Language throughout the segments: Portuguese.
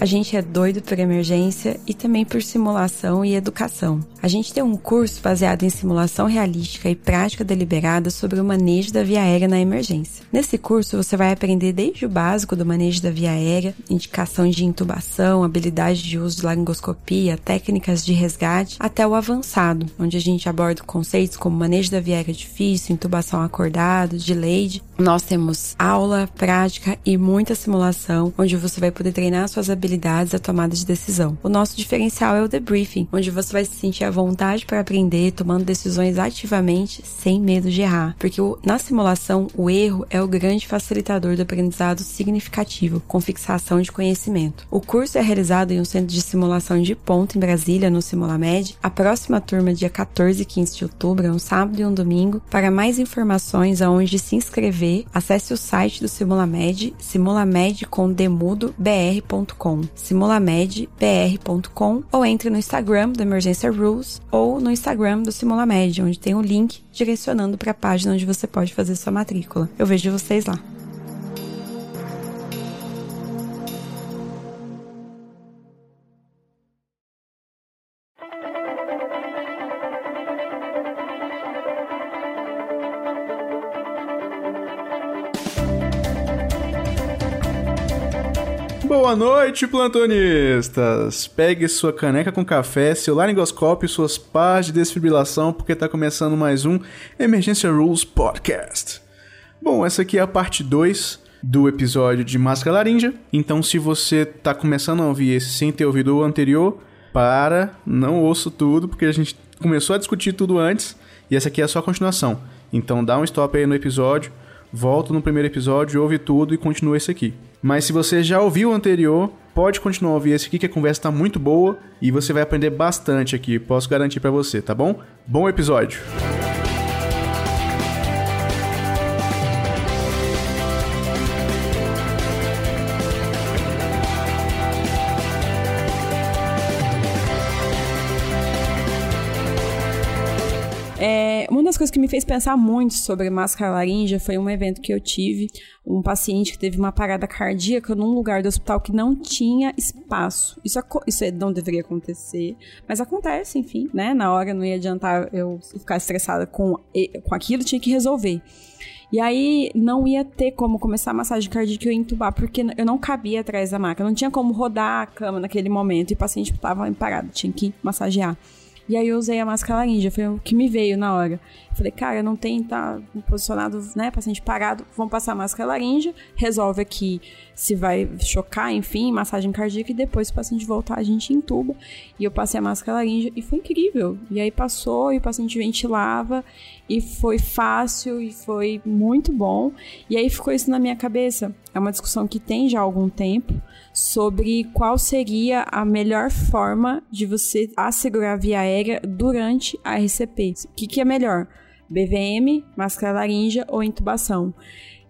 A gente é doido por emergência e também por simulação e educação. A gente tem um curso baseado em simulação realística e prática deliberada sobre o manejo da via aérea na emergência. Nesse curso você vai aprender desde o básico do manejo da via aérea, indicação de intubação, habilidade de uso de laringoscopia, técnicas de resgate, até o avançado, onde a gente aborda conceitos como manejo da via aérea difícil, intubação acordado, delayed. Nós temos aula, prática e muita simulação, onde você vai poder treinar suas habilidades habilidades à tomada de decisão. O nosso diferencial é o debriefing, onde você vai se sentir à vontade para aprender, tomando decisões ativamente, sem medo de errar. Porque na simulação, o erro é o grande facilitador do aprendizado significativo, com fixação de conhecimento. O curso é realizado em um centro de simulação de ponto em Brasília, no Simulamed. A próxima turma, dia 14 e 15 de outubro, é um sábado e um domingo. Para mais informações aonde se inscrever, acesse o site do Simulamed, simulamedbr.com ou entre no Instagram do Emergência Rules ou no Instagram do Simulamed, onde tem um link direcionando para a página onde você pode fazer sua matrícula. Eu vejo vocês lá. Boa noite, plantonistas! Pegue sua caneca com café, seu laringoscópio suas pás de desfibrilação, porque está começando mais um Emergência Rules Podcast. Bom, essa aqui é a parte 2 do episódio de Máscara Larinja. Então, se você está começando a ouvir esse sem ter ouvido o anterior, para, não ouço tudo, porque a gente começou a discutir tudo antes, e essa aqui é só a continuação. Então, dá um stop aí no episódio, volta no primeiro episódio, ouve tudo e continua esse aqui. Mas se você já ouviu o anterior, pode continuar a ouvir esse aqui que a conversa está muito boa e você vai aprender bastante aqui, posso garantir para você, tá bom? Bom episódio. Coisas que me fez pensar muito sobre máscara laringe foi um evento que eu tive, um paciente que teve uma parada cardíaca num lugar do hospital que não tinha espaço. Isso, isso não deveria acontecer, mas acontece, enfim, né? Na hora não ia adiantar eu ficar estressada com, com aquilo, tinha que resolver. E aí não ia ter como começar a massagem cardíaca e entubar, porque eu não cabia atrás da maca, não tinha como rodar a cama naquele momento e o paciente estava parado, tinha que massagear. E aí eu usei a máscara laringe, foi o que me veio na hora. Falei, cara, não tem, tá posicionado, né, paciente parado, vamos passar a máscara laringe, resolve aqui se vai chocar, enfim, massagem cardíaca, e depois o paciente voltar, a gente entuba. E eu passei a máscara laringe e foi incrível. E aí passou e o paciente ventilava, e foi fácil e foi muito bom. E aí ficou isso na minha cabeça. É uma discussão que tem já há algum tempo sobre qual seria a melhor forma de você assegurar a via aérea durante a RCP. O que, que é melhor? BVM, máscara laríngea ou intubação?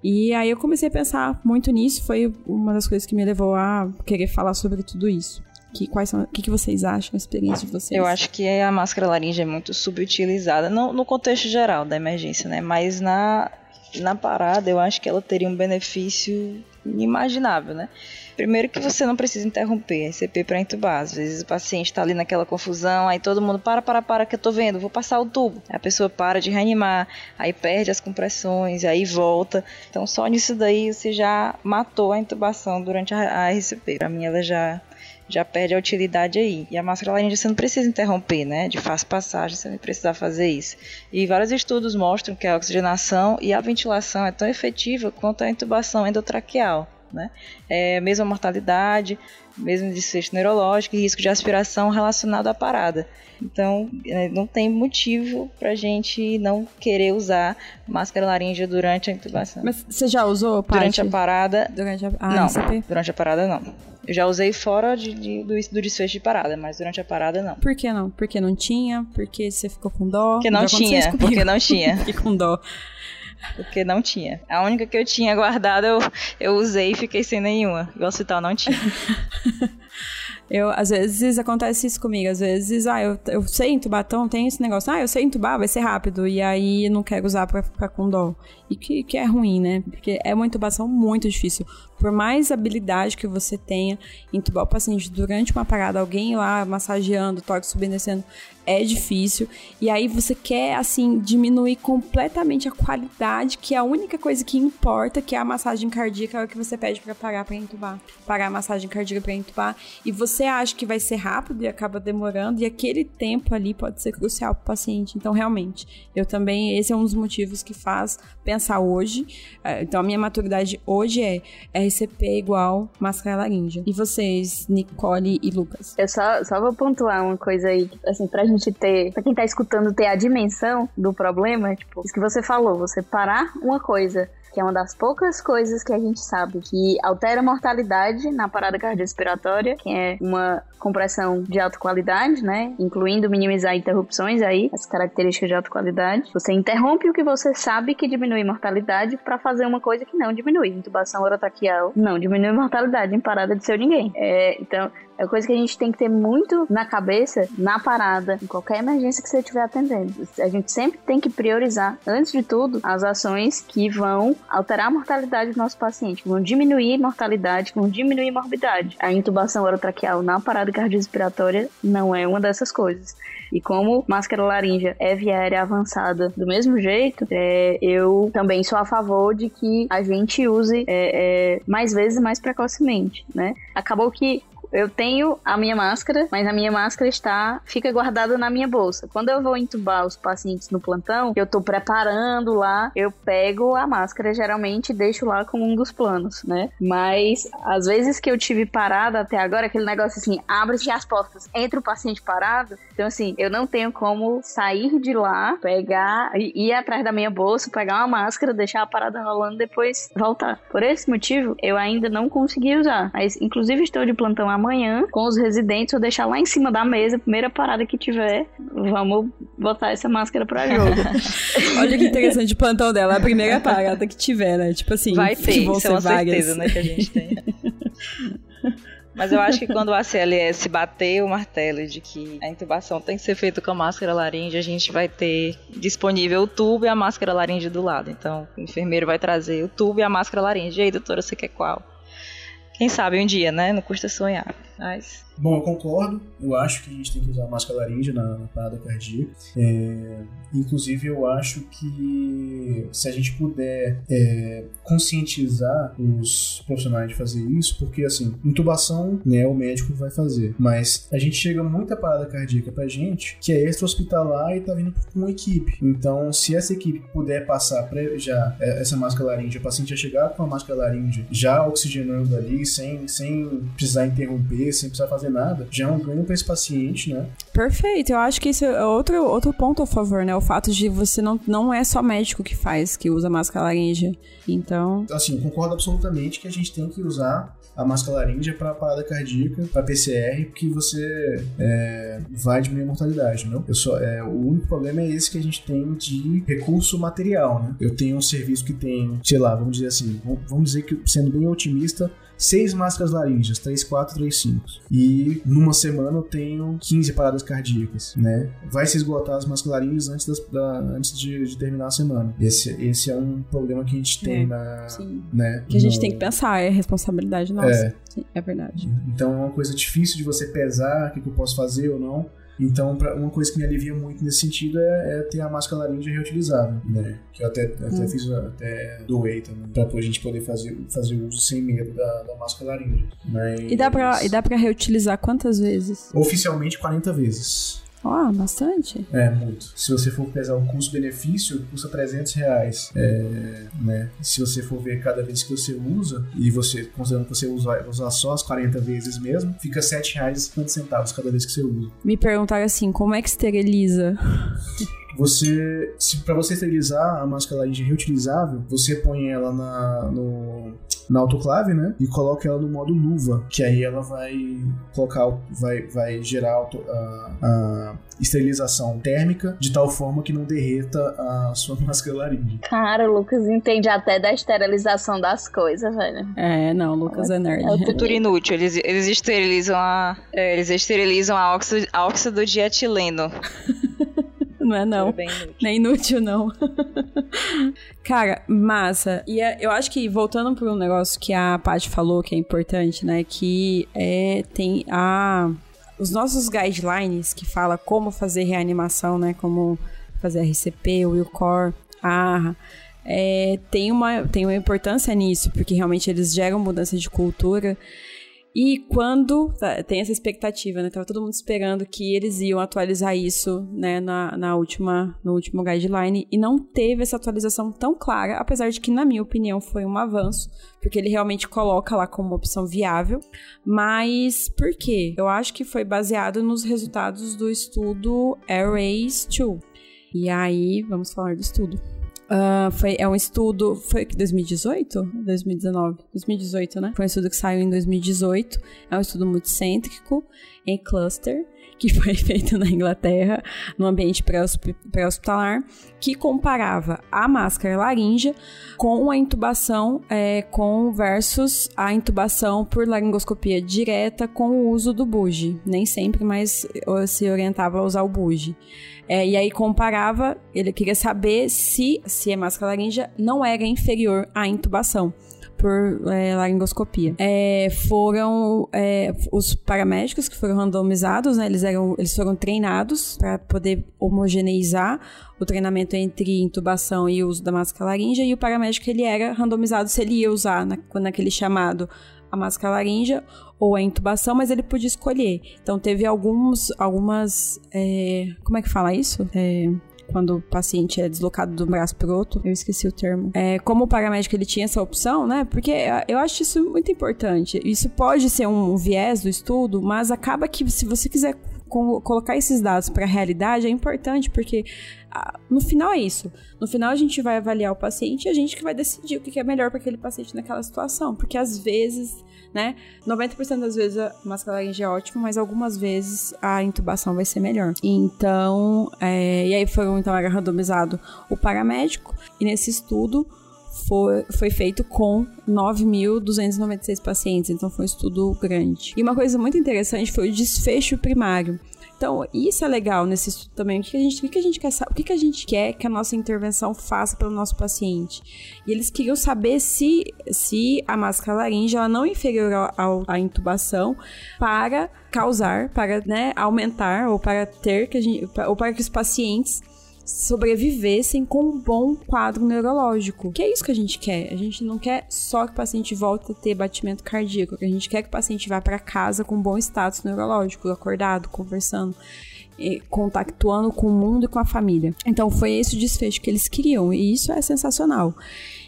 E aí eu comecei a pensar muito nisso, foi uma das coisas que me levou a querer falar sobre tudo isso. Que, quais são, o que, que vocês acham, a experiência de vocês? Eu acho que a máscara laríngea é muito subutilizada, no, no contexto geral da emergência, né? Mas na, na parada eu acho que ela teria um benefício inimaginável, né? Primeiro que você não precisa interromper a ICP para entubar. Às vezes o paciente está ali naquela confusão, aí todo mundo para, para, para, que eu tô vendo, vou passar o tubo. A pessoa para de reanimar, aí perde as compressões, aí volta. Então só nisso daí você já matou a intubação durante a, a RCP. Para mim ela já já perde a utilidade aí. E a máscara laringe você não precisa interromper, né? De fácil passagem, você não precisa fazer isso. E vários estudos mostram que a oxigenação e a ventilação é tão efetiva quanto a intubação endotraqueal né? É, mesma mortalidade, mesmo desfecho neurológico e risco de aspiração relacionado à parada. Então, é, não tem motivo para a gente não querer usar máscara laríngea durante a intubação. Mas você já usou, Paty? Durante a parada? Durante a... Ah, não, durante a parada não. Eu já usei fora de, de, do, do, desfecho de parada, mas durante a parada não. Por que não? Porque não tinha? Porque você ficou com dó? Porque não tinha, porque não tinha. Fiquei com dó. Porque não tinha. A única que eu tinha guardada eu, eu usei e fiquei sem nenhuma. E o hospital não tinha. Eu, às vezes acontece isso comigo. Às vezes, ah, eu, eu sei entubar, então tem esse negócio. Ah, eu sei entubar, vai ser rápido. E aí não quero usar pra ficar com dó. E que, que é ruim, né? Porque é uma intubação muito difícil. Por mais habilidade que você tenha, entubar o paciente durante uma parada, alguém lá massageando, toque subindo descendo, é difícil. E aí você quer, assim, diminuir completamente a qualidade, que é a única coisa que importa, que é a massagem cardíaca, é o que você pede para parar para entubar. Parar a massagem cardíaca para entubar. E você acha que vai ser rápido e acaba demorando, e aquele tempo ali pode ser crucial para o paciente. Então, realmente, eu também, esse é um dos motivos que faz pensar hoje. É, então, a minha maturidade hoje é RCP igual máscara laríngea. E vocês, Nicole e Lucas? Eu só, só vou pontuar uma coisa aí, assim, pra gente ter, pra quem tá escutando, ter a dimensão do problema, tipo, isso que você falou, você parar uma coisa que é uma das poucas coisas que a gente sabe que altera a mortalidade na parada cardiorrespiratória, que é uma compressão de alta qualidade, né? Incluindo minimizar interrupções aí, as características de alta qualidade. Você interrompe o que você sabe que diminui mortalidade para fazer uma coisa que não diminui. Intubação orotraqueal não diminui mortalidade em parada de seu ninguém. É, então, é coisa que a gente tem que ter muito na cabeça, na parada, em qualquer emergência que você estiver atendendo. A gente sempre tem que priorizar, antes de tudo, as ações que vão alterar a mortalidade do nosso paciente, vão diminuir mortalidade, vão diminuir morbidade. A intubação orotraqueal na parada cardiorrespiratória não é uma dessas coisas. E como máscara laríngea é via aérea avançada do mesmo jeito, é, eu também sou a favor de que a gente use é, é, mais vezes mais precocemente, né? Acabou que eu tenho a minha máscara, mas a minha máscara está fica guardada na minha bolsa. Quando eu vou entubar os pacientes no plantão, eu tô preparando lá, eu pego a máscara geralmente e deixo lá como um dos planos, né? Mas às vezes que eu tive parada até agora, aquele negócio assim, abre-se as portas, entra o paciente parado. Então assim, eu não tenho como sair de lá, pegar ir atrás da minha bolsa, pegar uma máscara, deixar a parada rolando depois voltar. Por esse motivo, eu ainda não consegui usar. Mas inclusive estou de plantão há amanhã com os residentes, vou deixar lá em cima da mesa, primeira parada que tiver, vamos botar essa máscara pra jogo. Olha que interessante o plantão dela, a primeira parada que tiver, né? Tipo assim, vai ter, isso é uma vagas. certeza, né, que a gente tem. Mas eu acho que quando o ACLS bater o martelo de que a intubação tem que ser feita com a máscara laringe, a gente vai ter disponível o tubo e a máscara laringe do lado. Então, o enfermeiro vai trazer o tubo e a máscara laringe. E aí, doutora, você quer qual? Quem sabe um dia, né? Não custa sonhar. Mas Bom, eu concordo. Eu acho que a gente tem que usar máscara laríngea na, na parada cardíaca. É, inclusive, eu acho que se a gente puder é, conscientizar os profissionais de fazer isso, porque assim, intubação, né, o médico vai fazer. Mas a gente chega muita parada cardíaca pra gente que é extra-hospitalar e tá vindo com uma equipe. Então, se essa equipe puder passar pra já é, essa máscara laríngea, o paciente já chegar com a máscara laríngea já oxigenando ali, sem, sem precisar interromper, sem precisar fazer nada, já é um ganho para esse paciente, né? Perfeito, eu acho que isso é outro, outro ponto a favor, né? O fato de você não, não é só médico que faz, que usa máscara laríngea. Então. Assim, concordo absolutamente que a gente tem que usar a máscara laríngea para parada cardíaca, para PCR, porque você é, vai diminuir a mortalidade, não? Eu só, é, o único problema é esse que a gente tem de recurso material, né? Eu tenho um serviço que tem, sei lá, vamos dizer assim, vamos dizer que sendo bem otimista, seis máscaras laríngeas, 3, 4, 3, 5. E numa semana eu tenho 15 paradas cardíacas, né? Vai se esgotar as máscaras laríngeas antes, das, da, antes de, de, terminar a semana. Esse, esse é um problema que a gente tem é, na. Sim. Né, que a gente no... tem que pensar, é responsabilidade nossa. É. Sim, é verdade. Então é uma coisa difícil de você pesar o que, que eu posso fazer ou não. Então, pra, uma coisa que me alivia muito nesse sentido é, é ter a máscara laríngea reutilizável, né? Que eu até, até hum. fiz, até doei também, pra a gente poder fazer, fazer uso sem medo da, da máscara laríngea. Mas... E, dá pra, e dá pra reutilizar quantas vezes? Oficialmente 40 vezes. Ó, oh, bastante. É, muito. Se você for pesar o custo-benefício, custa 300 reais. É, né? Se você for ver cada vez que você usa, e você, considerando que você usa, usa só as 40 vezes mesmo, fica 7 reais e 50 centavos cada vez que você usa. Me perguntaram assim, como é que esteriliza? Você, se para você esterilizar a máscara laringe reutilizável, você põe ela na, no, na autoclave, né? E coloca ela no modo luva, que aí ela vai colocar, vai, vai gerar a, a esterilização térmica de tal forma que não derreta a sua máscara laríngea. Cara, o Lucas entende até da esterilização das coisas, velho. É, não, o Lucas é, é nerd. É cultura inútil. Eles, eles esterilizam a. É, eles esterilizam a óxido, a óxido de etileno. Não é não. Nem inútil, não. Cara, massa. E é, eu acho que, voltando para um negócio que a Paty falou, que é importante, né? Que é, tem a... Os nossos guidelines que fala como fazer reanimação, né? Como fazer RCP, a ARRA. É, tem, uma, tem uma importância nisso, porque realmente eles geram mudança de cultura. E quando tá, tem essa expectativa, né? Tava todo mundo esperando que eles iam atualizar isso, né, na, na última, no último guideline e não teve essa atualização tão clara, apesar de que na minha opinião foi um avanço, porque ele realmente coloca lá como opção viável. Mas por quê? Eu acho que foi baseado nos resultados do estudo Airways 2. E aí, vamos falar do estudo. Uh, foi, é um estudo. Foi 2018? 2019? 2018, né? Foi um estudo que saiu em 2018. É um estudo multicêntrico em cluster que foi feito na Inglaterra, no ambiente pré-hospitalar, que comparava a máscara laríngea com a intubação é, com versus a intubação por laringoscopia direta com o uso do buge. Nem sempre, mas se orientava a usar o buge. É, e aí comparava, ele queria saber se, se a máscara laríngea não era inferior à intubação por é, laringoscopia. É, foram é, os paramédicos que foram randomizados, né, eles, eram, eles foram treinados para poder homogeneizar o treinamento entre intubação e uso da máscara laríngea, e o paramédico ele era randomizado se ele ia usar na, naquele chamado a máscara laríngea ou a intubação, mas ele podia escolher. Então teve alguns, algumas, é, como é que fala isso? É, quando o paciente é deslocado de um braço para outro, eu esqueci o termo. É, como o paramédico ele tinha essa opção, né? Porque eu acho isso muito importante. Isso pode ser um viés do estudo, mas acaba que se você quiser colocar esses dados para a realidade é importante porque no final é isso. No final a gente vai avaliar o paciente e a gente que vai decidir o que é melhor para aquele paciente naquela situação, porque às vezes né? 90% das vezes a máscara laríngea é ótima, mas algumas vezes a intubação vai ser melhor. Então, é, e aí foi então era randomizado o paramédico, e nesse estudo foi, foi feito com 9.296 pacientes, então foi um estudo grande. E uma coisa muito interessante foi o desfecho primário. Então, isso é legal nesse estudo também. O que a gente, o que a gente quer o que a gente quer que a nossa intervenção faça pelo nosso paciente? E eles queriam saber se, se a máscara laríngea ela não é inferior à intubação para causar, para né, aumentar ou para ter que a gente, ou para que os pacientes sobrevivessem com um bom quadro neurológico. Que é isso que a gente quer. A gente não quer só que o paciente volte a ter batimento cardíaco, a gente quer que o paciente vá para casa com um bom status neurológico, acordado, conversando contactuando com o mundo e com a família. Então foi esse o desfecho que eles queriam e isso é sensacional.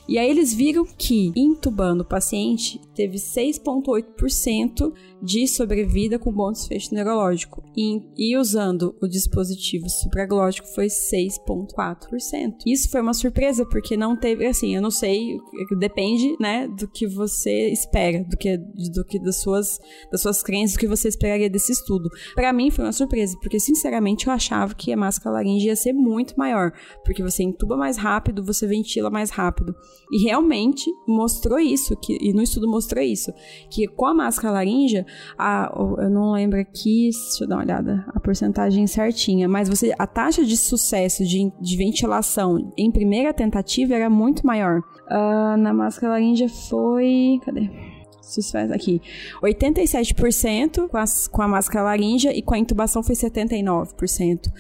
E aí eles viram que intubando o paciente teve 6,8% de sobrevida com bom desfecho neurológico. E, e usando o dispositivo supraglótico foi 6,4%. Isso foi uma surpresa, porque não teve, assim, eu não sei, depende, né, do que você espera, do que, do que das suas, das suas crenças, do que você esperaria desse estudo. Para mim foi uma surpresa, porque sinceramente eu achava que a máscara laringe ia ser muito maior, porque você intuba mais rápido, você ventila mais rápido. E realmente mostrou isso, que, e no estudo mostrou isso, que com a máscara laríngea, a, eu não lembro aqui, deixa eu dar uma olhada, a porcentagem certinha, mas você, a taxa de sucesso de, de ventilação em primeira tentativa era muito maior. Uh, na máscara laríngea foi. Cadê? Sucesso aqui. 87% com, as, com a máscara laríngea e com a intubação foi 79%.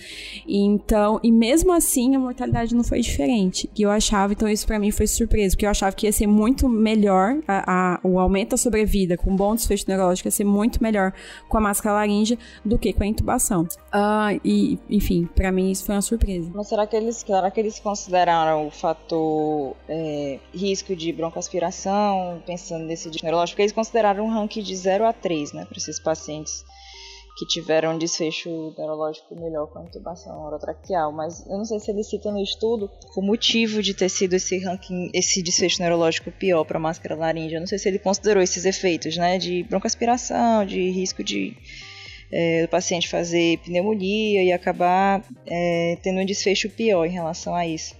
Então, e mesmo assim a mortalidade não foi diferente. Que eu achava, então isso para mim foi surpresa, porque eu achava que ia ser muito melhor a, a, o aumento da sobrevida com bom desfecho neurológico ia ser muito melhor com a máscara laríngea do que com a intubação. Uh, e, enfim, para mim isso foi uma surpresa. Mas será que eles, será que eles consideraram o fator é, risco de broncoaspiração, pensando nesse neurológico? Porque eles consideraram um ranking de 0 a 3, né, para esses pacientes que tiveram um desfecho neurológico melhor com a intubação orotraqueal, mas eu não sei se ele cita no estudo o motivo de ter sido esse ranking, esse desfecho neurológico pior para a máscara laríngea. Eu não sei se ele considerou esses efeitos, né, de broncoaspiração, de risco de é, do paciente fazer pneumonia e acabar é, tendo um desfecho pior em relação a isso.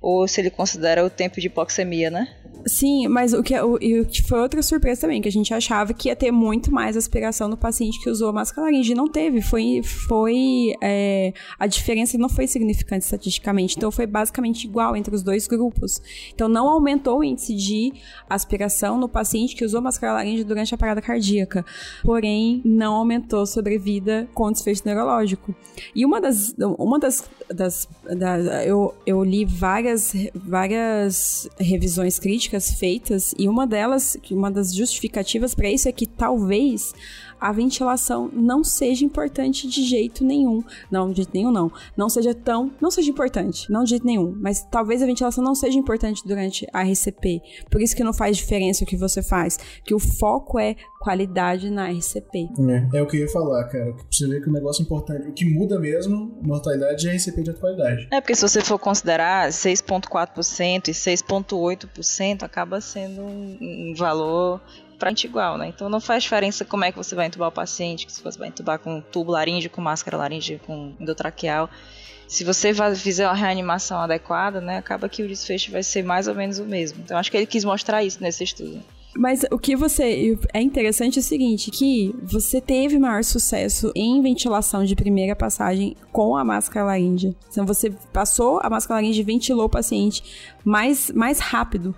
Ou se ele considera o tempo de hipoxemia, né? Sim, mas o que, o, o que foi outra surpresa também, que a gente achava que ia ter muito mais aspiração no paciente que usou máscara laríngea. E não teve. Foi. foi é, a diferença não foi significante estatisticamente. Então foi basicamente igual entre os dois grupos. Então não aumentou o índice de aspiração no paciente que usou máscara laríngea durante a parada cardíaca. Porém, não aumentou sobrevida com desfecho neurológico. E uma das. Uma das, das, das eu, eu li várias, várias revisões críticas feitas e uma delas, uma das justificativas para isso é que talvez a ventilação não seja importante de jeito nenhum. Não, de jeito nenhum não. Não seja tão, não seja importante, não de jeito nenhum, mas talvez a ventilação não seja importante durante a RCP. Por isso que não faz diferença o que você faz, que o foco é qualidade na RCP. É, é o que eu ia falar, cara. Você vê que o negócio importante, o que muda mesmo, mortalidade é a RCP de atualidade. É, porque se você for considerar 6,4% e 6,8%, acaba sendo um, um valor praticamente igual, né? Então não faz diferença como é que você vai entubar o paciente, se você vai entubar com tubo laríngeo, com máscara laríngea, com endotraqueal. Se você fizer uma reanimação adequada, né, acaba que o desfecho vai ser mais ou menos o mesmo. Então acho que ele quis mostrar isso nesse estudo. Mas o que você. É interessante é o seguinte: que você teve maior sucesso em ventilação de primeira passagem com a máscara laríngea. Então você passou a máscara laríngea e ventilou o paciente mais, mais rápido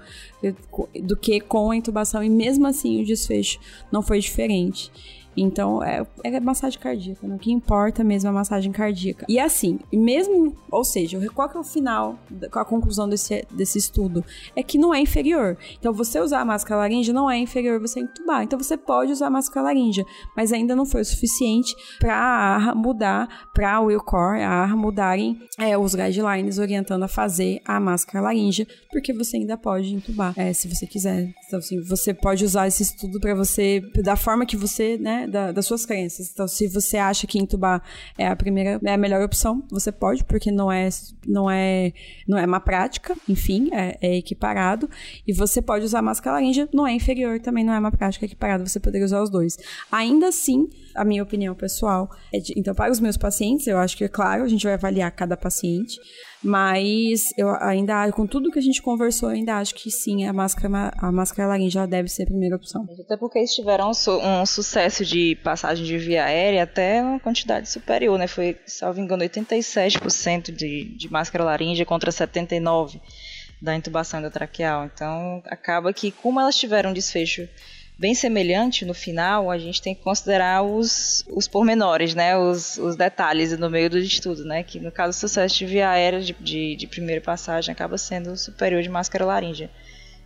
do que com a intubação, e mesmo assim o desfecho não foi diferente. Então, é, é massagem cardíaca, né? O que importa mesmo é a massagem cardíaca. E assim, mesmo, ou seja, qual que é o final, a conclusão desse, desse estudo? É que não é inferior. Então, você usar a máscara laríngea não é inferior você entubar. Então, você pode usar a máscara laríngea, mas ainda não foi o suficiente para a mudar, para a Willcore, a ARRA mudarem é, os guidelines orientando a fazer a máscara laríngea, porque você ainda pode entubar, é, se você quiser. Então, assim, você pode usar esse estudo para você, da forma que você, né, da, das suas crenças. Então, se você acha que entubar é a primeira, é a melhor opção, você pode, porque não é, não é, não é uma prática, enfim, é, é equiparado. E você pode usar máscara laríngea, não é inferior, também não é uma prática equiparada, você poderia usar os dois. Ainda assim, a minha opinião pessoal é de, então, para os meus pacientes, eu acho que, é claro, a gente vai avaliar cada paciente, mas eu ainda, com tudo que a gente conversou, eu ainda acho que sim, a máscara, a máscara laríngea deve ser a primeira opção. Até porque eles tiveram um, um sucesso de passagem de via aérea até uma quantidade superior, né? Foi, salvo engano, 87% de, de máscara laríngea contra 79% da intubação da traqueal. Então, acaba que, como elas tiveram um desfecho bem semelhante no final, a gente tem que considerar os, os pormenores, né? Os, os detalhes no meio do estudo, né? Que no caso o sucesso de via aérea de, de, de primeira passagem acaba sendo superior de máscara laríngea.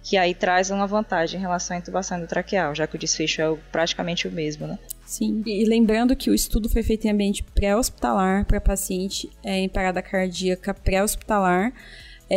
Que aí traz uma vantagem em relação à intubação endotraqueal, já que o desfecho é praticamente o mesmo, né? Sim, e lembrando que o estudo foi feito em ambiente pré-hospitalar para paciente é, em parada cardíaca pré-hospitalar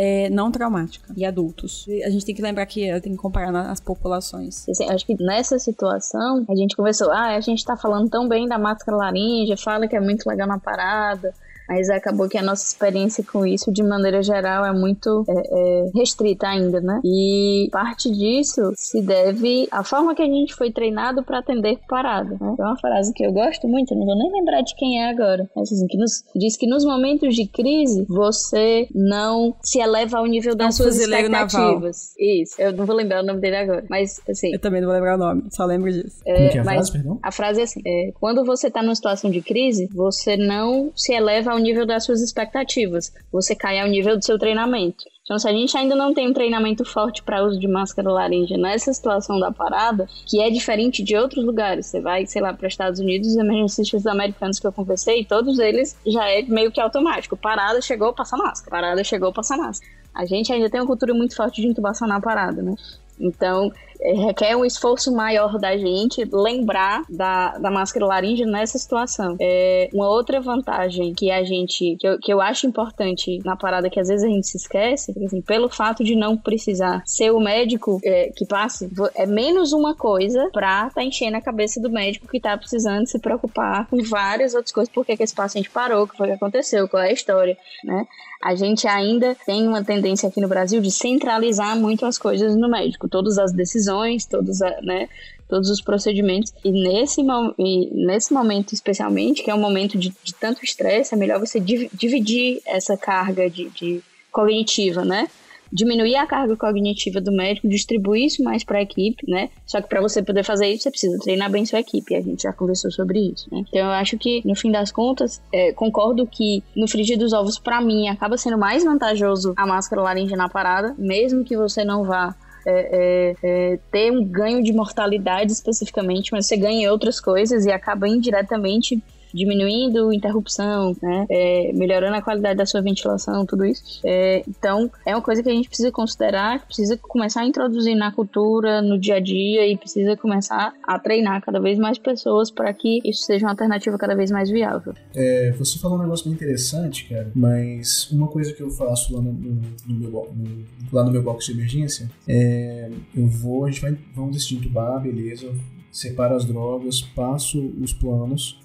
é, não traumática e adultos. A gente tem que lembrar que tem que comparar nas populações. Acho que nessa situação a gente conversou, ah, a gente tá falando tão bem da máscara laríngea, fala que é muito legal na parada, mas acabou que a nossa experiência com isso, de maneira geral, é muito é, é, restrita ainda, né? E parte disso se deve à forma que a gente foi treinado para atender parada. Né? É uma frase que eu gosto muito, não vou nem lembrar de quem é agora, mas assim, que nos, diz que nos momentos de crise você não se eleva ao nível das é um suas expectativas. Naval. Isso, eu não vou lembrar o nome dele agora, mas assim. Eu também não vou lembrar o nome, só lembro disso. É, Como que é a frase, perdão? A frase é assim: é, quando você tá numa situação de crise, você não se eleva ao ao nível das suas expectativas, você cai ao nível do seu treinamento. Então, se a gente ainda não tem um treinamento forte para uso de máscara laríngea nessa situação da parada, que é diferente de outros lugares, você vai, sei lá, para os Estados Unidos, os emergencistas americanos que eu conversei, todos eles já é meio que automático. Parada chegou, passa máscara. Parada chegou, passa máscara. A gente ainda tem uma cultura muito forte de intubação na parada, né? Então, requer um esforço maior da gente lembrar da, da máscara laríngea nessa situação. É, uma outra vantagem que a gente, que eu, que eu acho importante na parada que às vezes a gente se esquece, assim, pelo fato de não precisar ser o médico é, que passe, é menos uma coisa pra tá enchendo a cabeça do médico que tá precisando se preocupar com várias outras coisas, por que esse paciente parou, o que foi que aconteceu, qual é a história, né? A gente ainda tem uma tendência aqui no Brasil de centralizar muito as coisas no médico, todas as decisões, todos, né, todos os procedimentos. E nesse, e nesse momento, especialmente, que é um momento de, de tanto estresse, é melhor você dividir essa carga de, de cognitiva, né? diminuir a carga cognitiva do médico, distribuir isso mais para a equipe, né? Só que para você poder fazer isso, você precisa treinar bem sua equipe. A gente já conversou sobre isso, né? Então eu acho que, no fim das contas, é, concordo que no frigir dos ovos, para mim, acaba sendo mais vantajoso a máscara laringe na parada, mesmo que você não vá é, é, é, ter um ganho de mortalidade especificamente, mas você ganha outras coisas e acaba indiretamente diminuindo interrupção, né? É, melhorando a qualidade da sua ventilação, tudo isso. É, então, é uma coisa que a gente precisa considerar, precisa começar a introduzir na cultura, no dia a dia e precisa começar a treinar cada vez mais pessoas para que isso seja uma alternativa cada vez mais viável. É, você falou um negócio bem interessante, cara, mas uma coisa que eu faço lá no, no, no meu, no, lá no meu box de emergência é eu vou, a gente vai, vamos decidir entubar, beleza, separo as drogas, passo os planos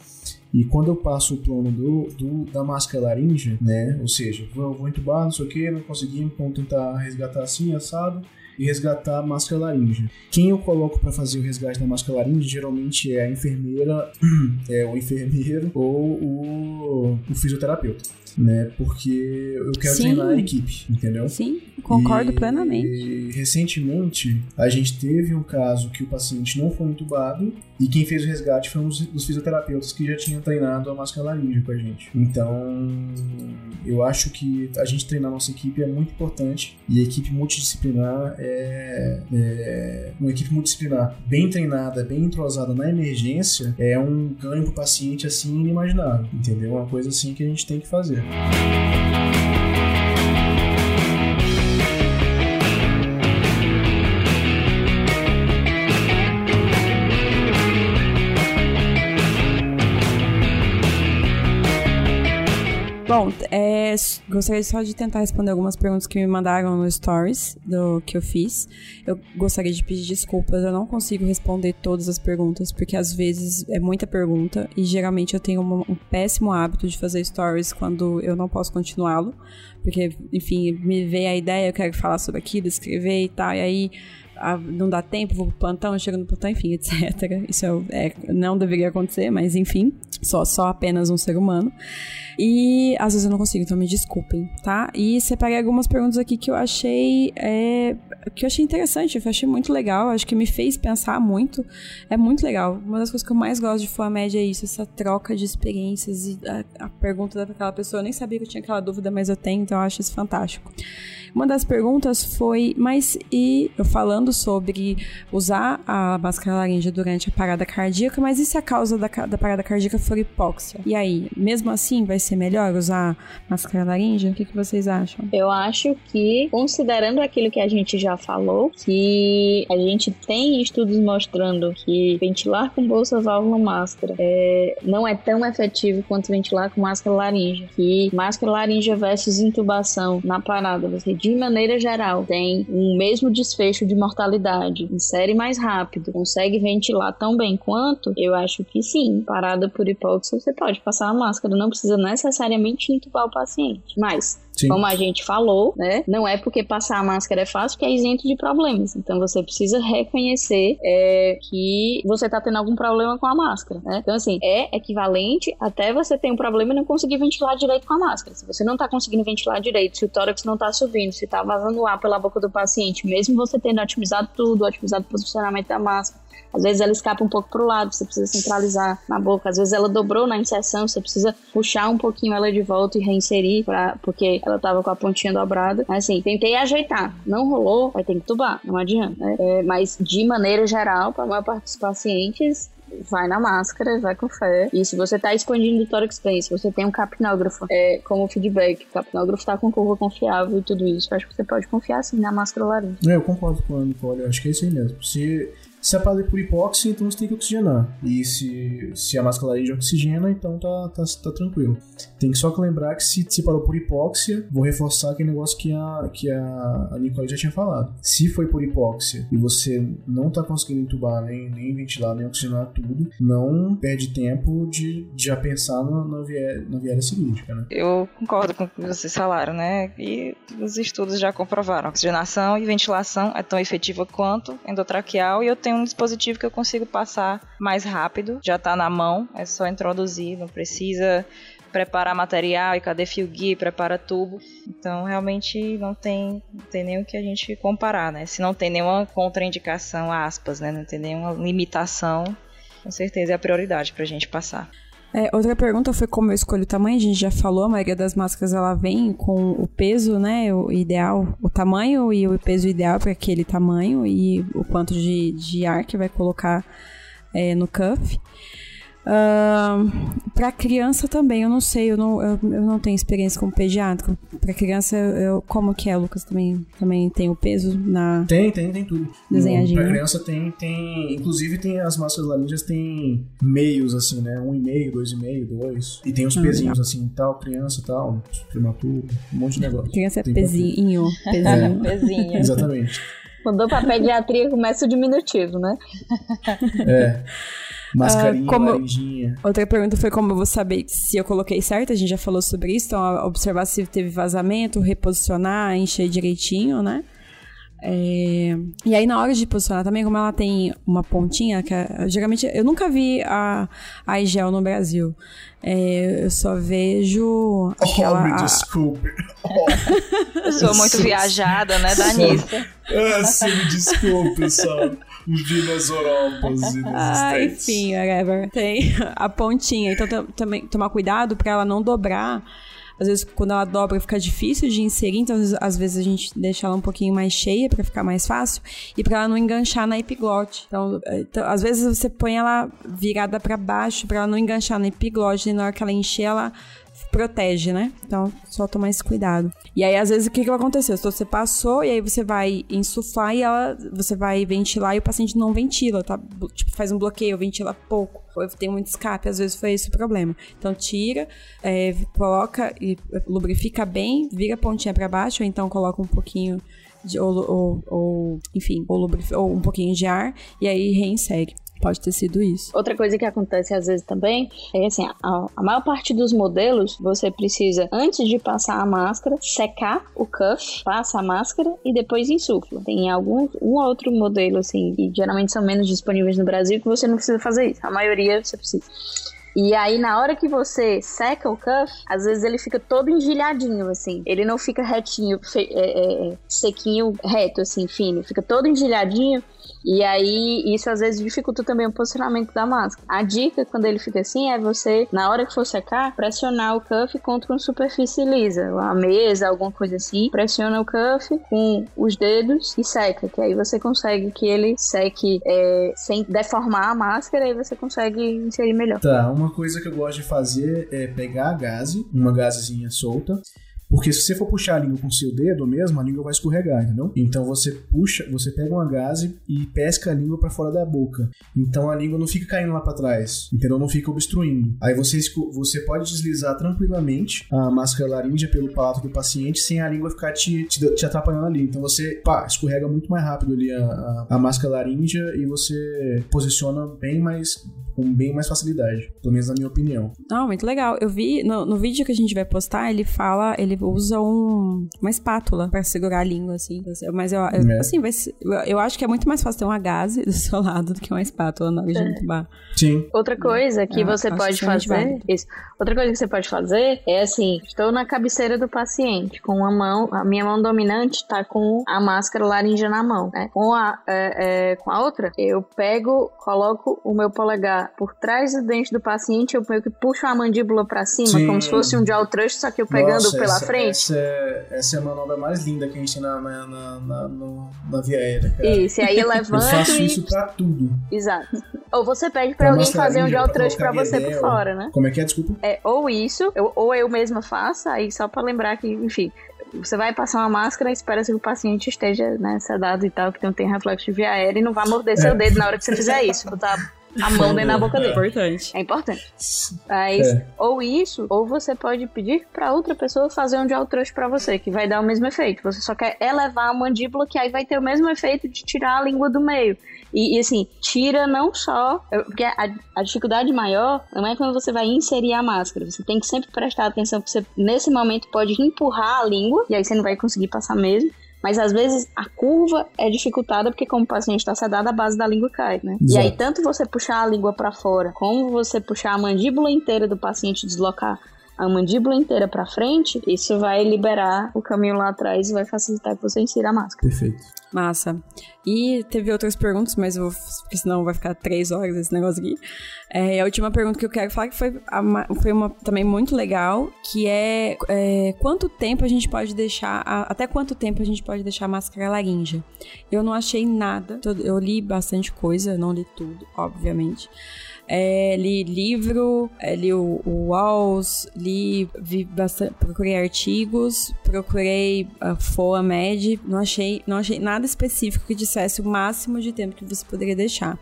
e quando eu passo o plano do, do da máscara laringe, né? Ou seja, vou, vou entubar, não sei o que, não consegui, vamos tentar resgatar assim, assado e resgatar a máscara laringe. Quem eu coloco para fazer o resgate da máscara laringe geralmente é a enfermeira, é o enfermeiro ou o, o fisioterapeuta né? Porque eu quero Sim. treinar a equipe, entendeu? Sim, concordo e, plenamente. E recentemente a gente teve um caso que o paciente não foi entubado e quem fez o resgate foi um dos fisioterapeutas que já tinham treinado a máscara laringe com a gente. Então, eu acho que a gente treinar a nossa equipe é muito importante e a equipe multidisciplinar é, é uma equipe multidisciplinar bem treinada, bem entrosada na emergência é um ganho para o paciente assim inimaginável, entendeu? Uma coisa assim que a gente tem que fazer. Música Bom, é, gostaria só de tentar responder algumas perguntas que me mandaram no Stories do que eu fiz. Eu gostaria de pedir desculpas, eu não consigo responder todas as perguntas, porque às vezes é muita pergunta e geralmente eu tenho um, um péssimo hábito de fazer Stories quando eu não posso continuá-lo, porque, enfim, me veio a ideia, eu quero falar sobre aquilo, escrever e tal, e aí ah, não dá tempo, vou pro plantão, chego no plantão, enfim, etc. Isso é, é, não deveria acontecer, mas enfim, só, só apenas um ser humano. E às vezes eu não consigo, então me desculpem, tá? E separei algumas perguntas aqui que eu achei é, que eu achei interessante, eu achei muito legal, acho que me fez pensar muito. É muito legal. Uma das coisas que eu mais gosto de For Média é isso, essa troca de experiências e a, a pergunta daquela pessoa. Eu nem sabia que eu tinha aquela dúvida, mas eu tenho, então eu acho isso fantástico. Uma das perguntas foi, mas e eu falando sobre usar a máscara laranja durante a parada cardíaca, mas e se a causa da, da parada cardíaca hipóxia? E aí, mesmo assim, vai ser melhor usar máscara laranja? O que, que vocês acham? Eu acho que, considerando aquilo que a gente já falou, que a gente tem estudos mostrando que ventilar com bolsa válvula máscara é, não é tão efetivo quanto ventilar com máscara laringe. Que máscara laringe versus intubação na parada, você de maneira geral, tem o mesmo desfecho de mortalidade, insere mais rápido, consegue ventilar tão bem quanto, eu acho que sim. Parada por hipóxia, você pode passar a máscara, não precisa necessariamente intubar o paciente. Mas Sim. Como a gente falou, né? Não é porque passar a máscara é fácil que é isento de problemas. Então você precisa reconhecer é, que você tá tendo algum problema com a máscara, né? Então, assim, é equivalente até você ter um problema e não conseguir ventilar direito com a máscara. Se você não tá conseguindo ventilar direito, se o tórax não tá subindo, se tá vazando ar pela boca do paciente, mesmo você tendo otimizado tudo, otimizado o posicionamento da máscara, às vezes ela escapa um pouco para o lado, você precisa centralizar na boca. Às vezes ela dobrou na inserção, você precisa puxar um pouquinho ela de volta e reinserir, pra, porque ela estava com a pontinha dobrada. Mas assim, tentei ajeitar. Não rolou, vai ter que tubar, não adianta. Né? É, mas de maneira geral, para maior parte dos pacientes, vai na máscara, vai com fé. E se você tá expandindo o tórax bem, se você tem um capnógrafo é, como feedback, o capnógrafo tá com curva confiável e tudo isso, eu acho que você pode confiar sim na máscara laringe. É, eu concordo com a Nicole, eu acho que é isso aí mesmo. Se se é por hipóxia, então você tem que oxigenar. E se, se a máscara laringe oxigena, então tá, tá, tá tranquilo. Tem que só lembrar que se, se parou por hipóxia, vou reforçar aquele negócio que a, que a, Nicole já tinha falado. Se foi por hipóxia e você não tá conseguindo entubar, nem, nem ventilar, nem oxigenar tudo, não perde tempo de, de já pensar na, na, vié, na viéria cirúrgica, né? Eu concordo com o que vocês falaram, né? E os estudos já comprovaram. Oxigenação e ventilação é tão efetiva quanto endotraqueal e eu tenho um dispositivo que eu consigo passar mais rápido, já está na mão, é só introduzir, não precisa preparar material e cadê fio guia, prepara tubo. Então realmente não tem, não tem nem o que a gente comparar, né? Se não tem nenhuma contraindicação, aspas, né? Não tem nenhuma limitação, com certeza é a prioridade para a gente passar. É, outra pergunta foi como eu escolho o tamanho. A gente já falou, a maioria das máscaras ela vem com o peso, né? O ideal, o tamanho e o peso ideal para aquele tamanho e o quanto de, de ar que vai colocar é, no cuff. Uh, para criança também, eu não sei, eu não, eu, eu não tenho experiência com pediátrico. Para criança, eu, como que é, Lucas? Também, também tem o peso na. Tem, tem, tem tudo. Desenhadinho. Para criança tem, tem. Inclusive tem as máscaras laringes, tem meios assim, né? Um e meio, dois e meio, dois. E tem os ah, pezinhos assim, tal, criança, tal, prematuro, um monte de negócio. Criança é pezinho. Pezinho. É. pezinho. Exatamente. Mudou pra pediatria, começa o diminutivo, né? É. Mascarinha, uh, como... laranjinha. Outra pergunta foi como eu vou saber se eu coloquei certo, a gente já falou sobre isso, então observar se teve vazamento, reposicionar, encher direitinho, né? É... E aí, na hora de posicionar também, como ela tem uma pontinha, que é... geralmente eu nunca vi a, a Igel no Brasil. É... eu só vejo. Aquela, oh, me desculpe. Oh. eu sou muito viajada, né, Danista? ah, sim, me desculpe, só e nos ah, Enfim, whatever. Tem a pontinha. Então, também tomar cuidado para ela não dobrar às vezes quando ela dobra fica difícil de inserir, então às vezes a gente deixa ela um pouquinho mais cheia para ficar mais fácil e para ela não enganchar na epiglote. Então, então, às vezes você põe ela virada para baixo para ela não enganchar na epiglote e na hora que ela encher ela protege, né? Então, só tomar esse cuidado. E aí, às vezes, o que que vai acontecer? Então, você passou e aí você vai insuflar e ela, você vai ventilar e o paciente não ventila, tá? Tipo, faz um bloqueio, ventila pouco. Ou tem muito escape, às vezes foi esse o problema. Então, tira, é, coloca e lubrifica bem, vira a pontinha para baixo, ou então coloca um pouquinho de, ou, ou, ou, enfim, ou, ou um pouquinho de ar e aí reinsere. Pode ter sido isso. Outra coisa que acontece às vezes também é assim, a, a maior parte dos modelos você precisa, antes de passar a máscara, secar o cuff, passa a máscara e depois insufla. Tem algum um outro modelo, assim, que geralmente são menos disponíveis no Brasil, que você não precisa fazer isso. A maioria você precisa. E aí, na hora que você seca o cuff, às vezes ele fica todo engilhadinho, assim. Ele não fica retinho, é, é, é, sequinho, reto, assim, fino. Fica todo engilhadinho. E aí, isso às vezes dificulta também o posicionamento da máscara. A dica, quando ele fica assim, é você, na hora que for secar, pressionar o cuff contra uma superfície lisa, a mesa, alguma coisa assim. Pressiona o cuff com os dedos e seca, que aí você consegue que ele seque é, sem deformar a máscara e você consegue inserir melhor. Tá, uma coisa que eu gosto de fazer é pegar a gaze, uma gazezinha solta, porque se você for puxar a língua com seu dedo mesmo, a língua vai escorregar, entendeu? Então você puxa, você pega uma gaze e pesca a língua para fora da boca. Então a língua não fica caindo lá para trás, entendeu? Não fica obstruindo. Aí você, você pode deslizar tranquilamente a máscara laríngea pelo palato do paciente sem a língua ficar te, te, te atrapalhando ali. Então você, pá, escorrega muito mais rápido ali a, a, a máscara laríngea e você posiciona bem mais com bem mais facilidade, pelo menos na minha opinião. Não, muito legal. Eu vi no, no vídeo que a gente vai postar, ele fala, ele usa um, uma espátula para segurar a língua, assim. Mas eu, eu é. assim, vai, eu acho que é muito mais fácil ter uma gaze do seu lado do que uma espátula na hora de é. entubar. Sim. Outra coisa que é, você pode fazer, isso. Outra coisa que você pode fazer é assim, estou na cabeceira do paciente, com uma mão, a minha mão dominante tá com a máscara laringe na mão, né? Com a, é, é, com a outra, eu pego, coloco o meu polegar por trás do dente do paciente, eu meio que puxo a mandíbula pra cima, Sim. como se fosse um jaw thrust, só que eu pegando Nossa, pela essa, frente. Essa é, essa é a manobra mais linda que a gente tem na, na, na, na, na via aérea, cara. Isso, e aí eu Eu levanto faço e. isso pra tudo. Exato. Ou você pede Pra pra alguém fazer um jaw pra thrust pra você por fora, né? Como é que é? Desculpa. É, ou isso, eu- ou eu mesma faço, aí só pra lembrar que, enfim, você vai passar uma máscara e espera que o paciente esteja né, sedado e tal, que não tem reflexo de via aérea e não vai morder seu dedo na hora que você fizer isso, botar a mão dentro da boca dele. Importante. É importante. Mas, É. ou isso, ou você pode pedir pra outra pessoa fazer um jaw thrust pra você, que vai dar o mesmo efeito. Você só quer elevar a mandíbula, que aí vai ter o mesmo efeito de tirar a língua do meio. E, e, assim, tira não só. Porque a, a dificuldade maior não é quando você vai inserir a máscara. Você tem que sempre prestar atenção que você, nesse momento, pode empurrar a língua, e aí você não vai conseguir passar mesmo. Mas às vezes a curva é dificultada porque, como o paciente está sedado, a base da língua cai, né? E aí, Exato. tanto você puxar a língua para fora, como você puxar a mandíbula inteira do paciente, deslocar a mandíbula inteira para frente, isso vai liberar o caminho lá atrás e vai facilitar que você insira a máscara. Perfeito. Massa. E teve outras perguntas, mas eu vou, porque senão vai ficar três horas esse negócio aqui. É, a última pergunta que eu quero falar que foi, foi uma também muito legal, que é, é, quanto tempo a gente pode deixar, a- até quanto tempo a gente pode deixar a máscara laríngea? Eu não achei nada, eu li bastante coisa, não li tudo, obviamente. É, li livro, é, li o, o Walls, li, vi bastante, procurei artigos, procurei a FOAMED, não achei, não achei nada específico que dissesse o máximo de tempo que você poderia deixar.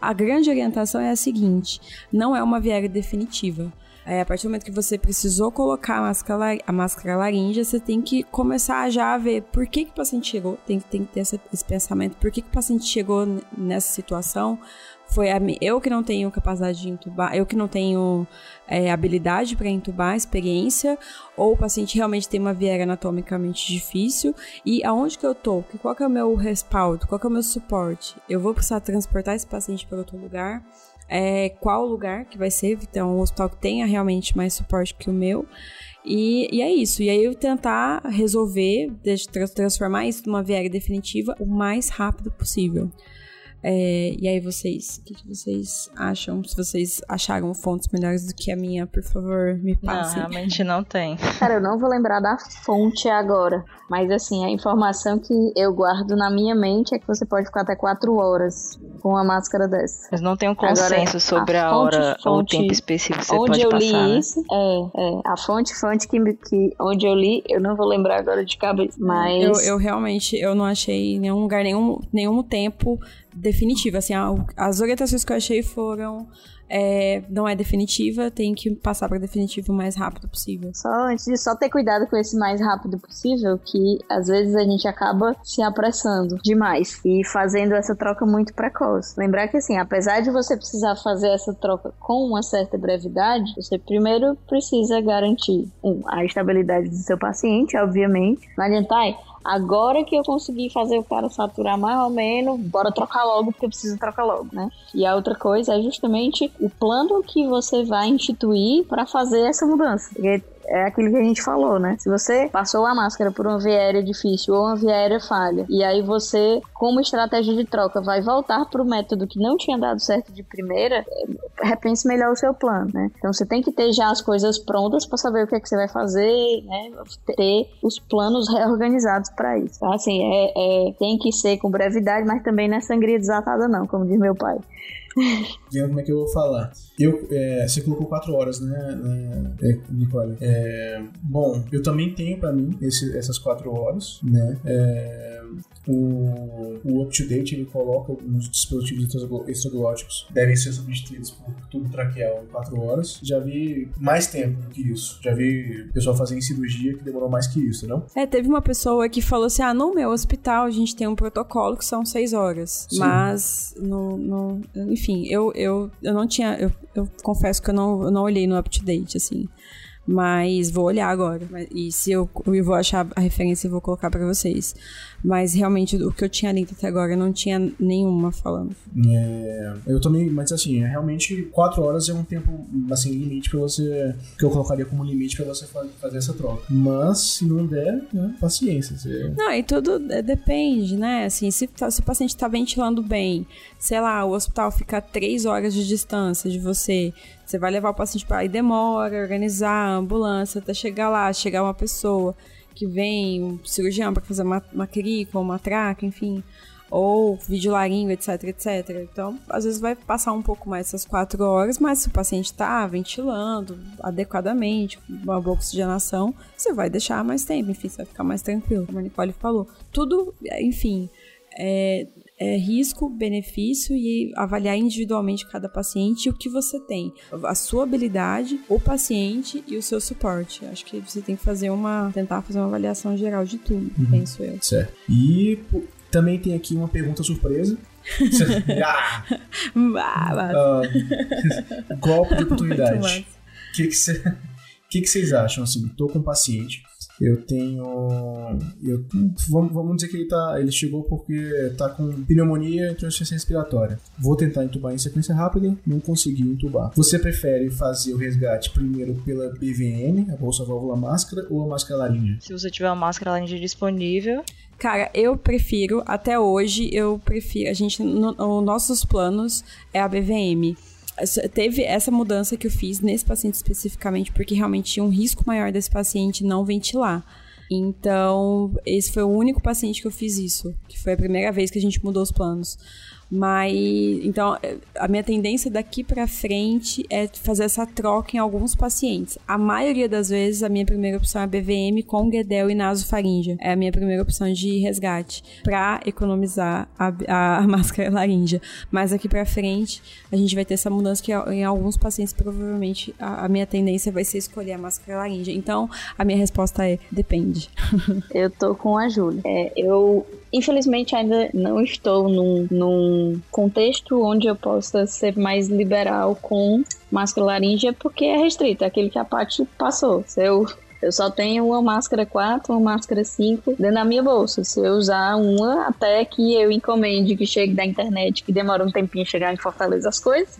A grande orientação é a seguinte: não é uma viária definitiva. É, a partir do momento que você precisou colocar a máscara, a máscara laríngea, você tem que começar já a ver por que, que o paciente chegou, tem, que- tem que ter esse, esse pensamento, por que, que o paciente chegou nessa situação, foi eu que não tenho capacidade de entubar, eu que não tenho é, habilidade para entubar, experiência, ou o paciente realmente tem uma viera anatomicamente difícil, e aonde que eu tô, que qual que é o meu respaldo, qual que é o meu suporte, eu vou precisar transportar esse paciente para outro lugar, é, qual lugar que vai ser, então um hospital que tenha realmente mais suporte que o meu, e, e é isso. E aí eu tentar resolver, transformar isso numa viária definitiva o mais rápido possível. É, e aí vocês, o que, que vocês acham? Se vocês acharam fontes melhores do que a minha, por favor, me Não, passem. realmente não tem. Cara, eu não vou lembrar da fonte agora, mas assim, a informação que eu guardo na minha mente é que você pode ficar até quatro horas com uma máscara dessa. Mas não tem um Agora, consenso sobre a a, fonte- hora ou o fonte- tempo específico que você onde pode eu passar. li né? isso, é, é, a fonte, fonte que, que onde eu li, eu não vou lembrar agora de cabeça, mas Eu, eu realmente eu não achei em nenhum lugar nenhum, nenhum tempo definitivo. Assim, as orientações que eu achei foram é, não é definitiva, tem que passar para definitivo o mais rápido possível. Só antes de só ter cuidado com esse mais rápido possível, que às vezes a gente acaba se apressando demais e fazendo essa troca muito precoce. Lembrar que assim, apesar de você precisar fazer essa troca com uma certa brevidade, você primeiro precisa garantir um, a estabilidade do seu paciente, obviamente. Não adianta, agora que eu consegui fazer o cara saturar mais ou menos, bora trocar logo porque precisa trocar logo, né? E a outra coisa é justamente o plano que você vai instituir para fazer essa mudança. Porque é aquilo que a gente falou, né? Se você passou a máscara por uma via aérea difícil ou uma via aérea falha, e aí você, como estratégia de troca, vai voltar para o método que não tinha dado certo de primeira, é, repense melhor o seu plano, né? Então você tem que ter já as coisas prontas para saber o que é que você vai fazer, né? Ter os planos reorganizados para isso. Assim, é, é- tem que ser com brevidade, mas também não é sangria desatada, não, como diz meu pai. Vendo como é que eu vou falar. Eu, é, você colocou quatro horas, né, né é, Nicole? É, bom, eu também tenho pra mim esse- essas quatro horas, né? É, o, o UpToDate ele coloca alguns dispositivos extraglóticos devem ser substituídos por tubo traqueal em quatro horas. Já vi mais tempo do que isso. Já vi pessoal fazer em cirurgia que demorou mais que isso, não? É, teve uma pessoa que falou assim: ah, no meu hospital a gente tem um protocolo que são seis horas. Sim. Mas, no, no- enfim, eu, eu, eu não tinha. Eu, eu confesso que eu não, eu não olhei no up-to-date, assim. Mas vou olhar agora. E se eu, eu vou achar a referência e vou colocar para vocês. Mas realmente o que eu tinha lido até agora não tinha nenhuma falando. É, eu também, mas assim, é realmente 4 horas é um tempo assim limite para você que eu colocaria como limite para você fazer essa troca. Mas se não der, né, paciência. Você... Não, e tudo depende, né? Assim, se, tá, se o paciente está ventilando bem, sei lá, o hospital fica 3 horas de distância de você, você vai levar o paciente para aí demora, organizar a ambulância até chegar lá, chegar uma pessoa que vem, um cirurgião para fazer uma, uma crica, uma traca, enfim, ou videolarinho, etc, etc. Então, às vezes vai passar um pouco mais essas quatro horas, mas se o paciente está ventilando adequadamente, uma boa oxigenação, você vai deixar mais tempo, enfim, você vai ficar mais tranquilo, como a Nicole falou. Tudo, enfim, é, é, risco, benefício e avaliar individualmente cada paciente o que você tem, a sua habilidade, o paciente e o seu suporte. Acho que você tem que fazer uma, tentar fazer uma avaliação geral de tudo, uhum. penso eu. Certo. E também tem aqui uma pergunta surpresa. ah! uh, golpe de oportunidade. O que, que, que vocês acham? Assim, tô com um paciente eu tenho. Eu, vamos, vamos dizer que ele, tá, ele chegou porque tá com pneumonia e insuficiência respiratória. Vou tentar entubar em sequência rápida, não consegui entubar. Você prefere fazer o resgate primeiro pela BVM, a bolsa válvula máscara, ou a máscara laringe? Se você tiver uma máscara laringe disponível. Cara, eu prefiro, até hoje, eu prefiro. A gente, no, no nossos planos é a BVM teve essa mudança que eu fiz nesse paciente especificamente, porque realmente tinha um risco maior desse paciente não ventilar. Então, esse foi o único paciente que eu fiz isso, que foi a primeira vez que a gente mudou os planos. Mas então a minha tendência daqui para frente é fazer essa troca em alguns pacientes. A maioria das vezes a minha primeira opção é BVM com Guedel e nasofaringe. É a minha primeira opção de resgate para economizar a, a, a, máscara laríngea. Mas aqui para frente a gente vai ter essa mudança que em alguns pacientes provavelmente a, a minha tendência vai ser escolher a máscara laríngea. Então a minha resposta é depende. eu tô com a Júlia. É, eu Infelizmente, ainda não estou num, num contexto onde eu possa ser mais liberal com máscara laríngea, porque é restrito, é aquele que a parte passou. Se eu eu só tenho uma máscara 4, uma máscara 5 dentro da minha bolsa. Se eu usar uma até que eu encomende que chegue da internet, que demora um tempinho chegar em Fortaleza as coisas,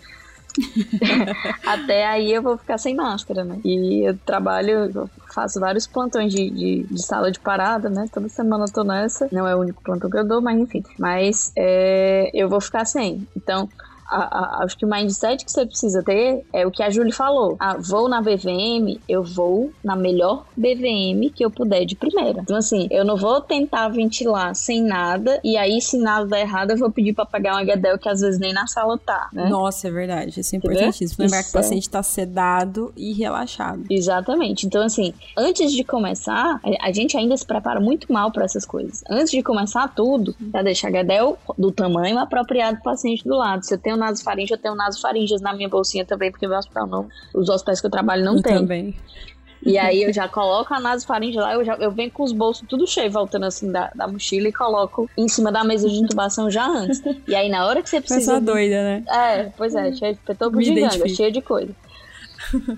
Até aí eu vou ficar sem máscara, né? E eu trabalho, eu faço vários plantões de, de, de, sala de parada, né? Toda semana eu tô nessa. Não é o único plantão que eu dou, mas enfim. Mas é, eu vou ficar sem. Então, a, a, acho que o mindset que você precisa ter é o que a Júlia falou. Ah, vou na BVM, eu vou na melhor BVM que eu puder de primeira. Então, assim, eu não vou tentar ventilar sem nada, e aí, se nada der errado, eu vou pedir pra pagar uma Guedel que às vezes nem na sala tá, né? Nossa, é verdade. Isso é importantíssimo. Lembrar que o paciente tá sedado e relaxado. Exatamente. Então, assim, antes de começar, a gente ainda se prepara muito mal para essas coisas. Antes de começar tudo, já deixa a Guedel do tamanho apropriado pro paciente do lado. Se eu tenho tenho nasofaringe, eu tenho nasofaringes na minha bolsinha também, porque meu hospital não, os hospitais que eu trabalho não eu tem. Também. E aí eu já coloco a nasofaringe lá, eu, já, eu venho com os bolsos tudo cheio, voltando assim da, da mochila e coloco em cima da mesa de intubação já antes. E aí na hora que você precisa... Essa doida, né? É, pois é, cheio de gigante, cheio de coisa.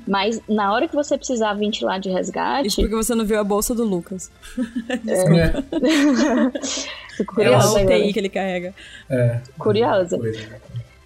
Mas na hora que você precisar ventilar de resgate. Isso porque você não viu a bolsa do Lucas. é. Curiosa. É o UTI que ele carrega. É. Curiosa.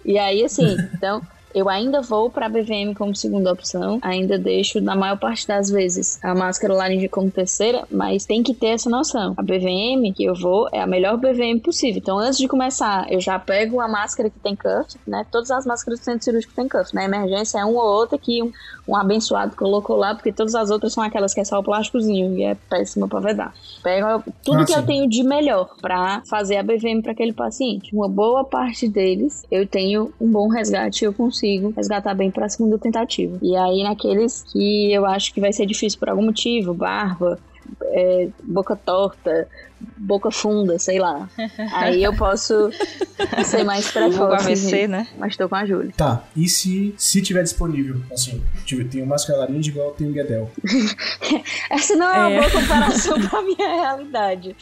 E aí, assim, então, eu ainda vou para a BVM como segunda opção, ainda deixo, na maior parte das vezes, a máscara laringe como terceira, mas tem que ter essa noção. A BVM que eu vou é a melhor BVM possível. Então, antes de começar, eu já pego a máscara que tem cuff, né? Todas as máscaras do centro cirúrgico tem cuff. Na né? emergência é uma ou outra que um, um abençoado colocou lá, porque todas as outras são aquelas que é só o plásticozinho e é péssima para vedar. Pego tudo ah, que sim. eu tenho de melhor para fazer a BVM para aquele paciente. Uma boa parte deles, eu tenho um bom resgate, eu consigo consigo resgatar bem a segunda tentativa. E aí, naqueles que eu acho que vai ser difícil por algum motivo, barba, é, boca torta, boca funda, sei lá. Aí eu posso ser mais precoce. Vou AVC, né? Mas tô com a Júlia. Tá, e se, se tiver disponível, assim, tipo, tem uma laringe igual tem o Guedel. Essa não é uma é. boa comparação com a minha realidade.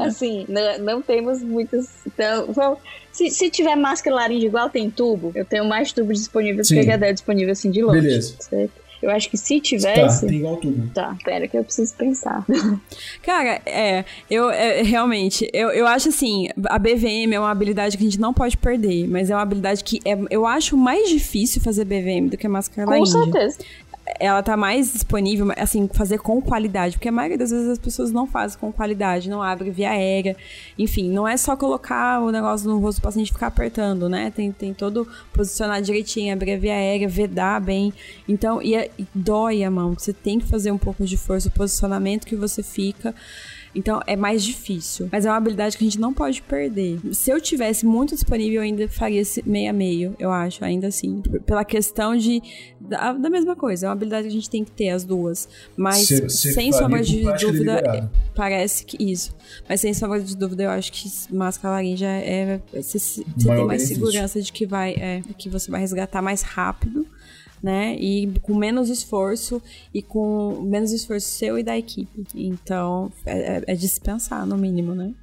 Assim, não, não temos muitas... Então, vamos se, se tiver máscara laringe igual tem tubo, eu tenho mais tubo disponível do que HDL disponível assim de longe. Beleza. Certo? Eu acho que se tivesse. Tá, tem igual tubo. Tá, pera que eu preciso pensar. Cara, é, eu é, realmente, eu, eu acho assim, a BVM é uma habilidade que a gente não pode perder, mas é uma habilidade que é, eu acho mais difícil fazer BVM do que a máscara Com certeza ela tá mais disponível, assim, fazer com qualidade, porque a maioria das vezes as pessoas não fazem com qualidade, não abre via aérea, enfim, não é só colocar o negócio no rosto do paciente ficar apertando, né? Tem, tem todo posicionar direitinho, abrir via aérea, vedar bem, então, e, é, e dói a mão, você tem que fazer um pouco de força, o posicionamento que você fica, então é mais difícil. Mas é uma habilidade que a gente não pode perder. Se eu tivesse muito disponível, eu ainda faria esse meio a meio, eu acho, ainda assim. Pela questão de. Da, da mesma coisa, é uma habilidade que a gente tem que ter as duas. Mas cê, cê sem sombra de dúvida, parece que isso. Mas sem sombra de dúvida, eu acho que máscara laringe é. Você tem mais segurança de que vai. É, que você vai resgatar mais rápido né? E com menos esforço e com menos esforço seu e da equipe. Então, é, é, é dispensar, no mínimo, né?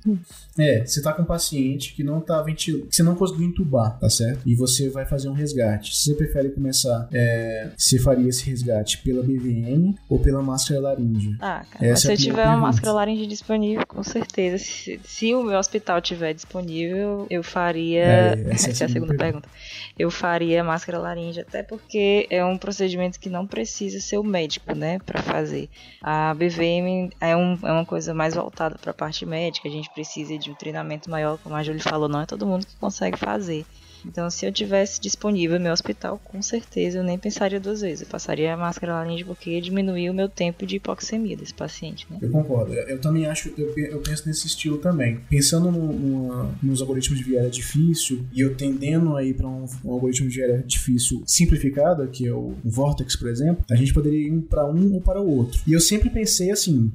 É, você tá com um paciente que não tá ventilando, que você não conseguiu entubar, tá certo? E você vai fazer um resgate. Se você prefere começar, é, você faria esse resgate pela BVM ou pela máscara laringe? Ah, cara, se é eu tiver uma máscara laringe disponível, com certeza. Se, se, o meu hospital tiver disponível, eu faria. É, essa é a, essa é a segunda pergunta. pergunta. Eu faria máscara laringe, até porque é um procedimento que não precisa ser o médico, né, para fazer. A BVM é, um, é uma coisa mais voltada para a parte médica, a gente precisa de um treinamento maior, como a Julie falou, não é todo mundo que consegue fazer. Então, se eu tivesse disponível meu hospital, com certeza eu nem pensaria duas vezes. Eu passaria a máscara laringe porque diminuía o meu tempo de hipoxemia desse paciente, né? Eu concordo. Eu, eu também acho, eu, eu, penso nesse estilo também. Pensando no, no, nos algoritmos de viária difícil e eu tendendo aí para um, um, algoritmo de viária difícil simplificado, que é o, o Vortex, por exemplo, a gente poderia ir para um ou para o outro. E eu sempre pensei assim,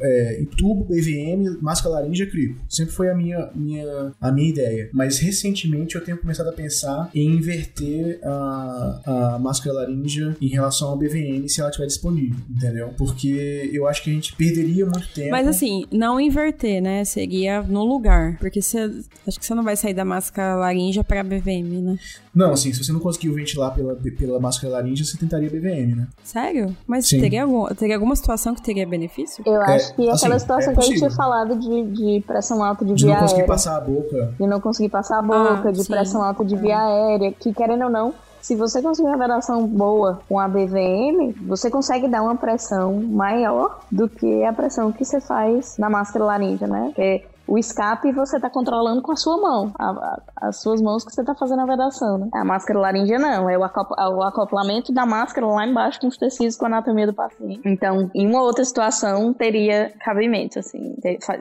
é, tubo, BVM, máscara laringe crico. Sempre foi a minha, minha, a minha ideia. Mas recentemente eu tenho começado a pensar em inverter a, a máscara laringe em relação ao BVM se ela estiver disponível, entendeu? Porque eu acho que a gente perderia muito tempo. Mas assim, não inverter, né? Seria no lugar. Porque você, acho que você não vai sair da máscara laringe para BVM, né? Não, assim, se você não conseguiu ventilar pela, pela máscara laringe, você tentaria BVM, né? Sério? Mas teria, algum, teria alguma situação que teria benefício? Eu é, acho que assim, aquela situação é que a gente tinha falado de, de pressão alta de, de via aérea. De não conseguir aérea, passar a boca. De não conseguir passar a boca, ah, de sim. pressão alta de via aérea, que querendo ou não, se você conseguir uma vedação boa com a BVM, você consegue dar uma pressão maior do que a pressão que você faz na máscara laríngea, né? Porque o escape você está controlando com a sua mão, a, a, as suas mãos que você está fazendo a vedação, né? A máscara laríngea não, é o, o, acoplamento da máscara lá embaixo com os tecidos com a anatomia do paciente. Então, em uma outra situação, teria cabimento, assim,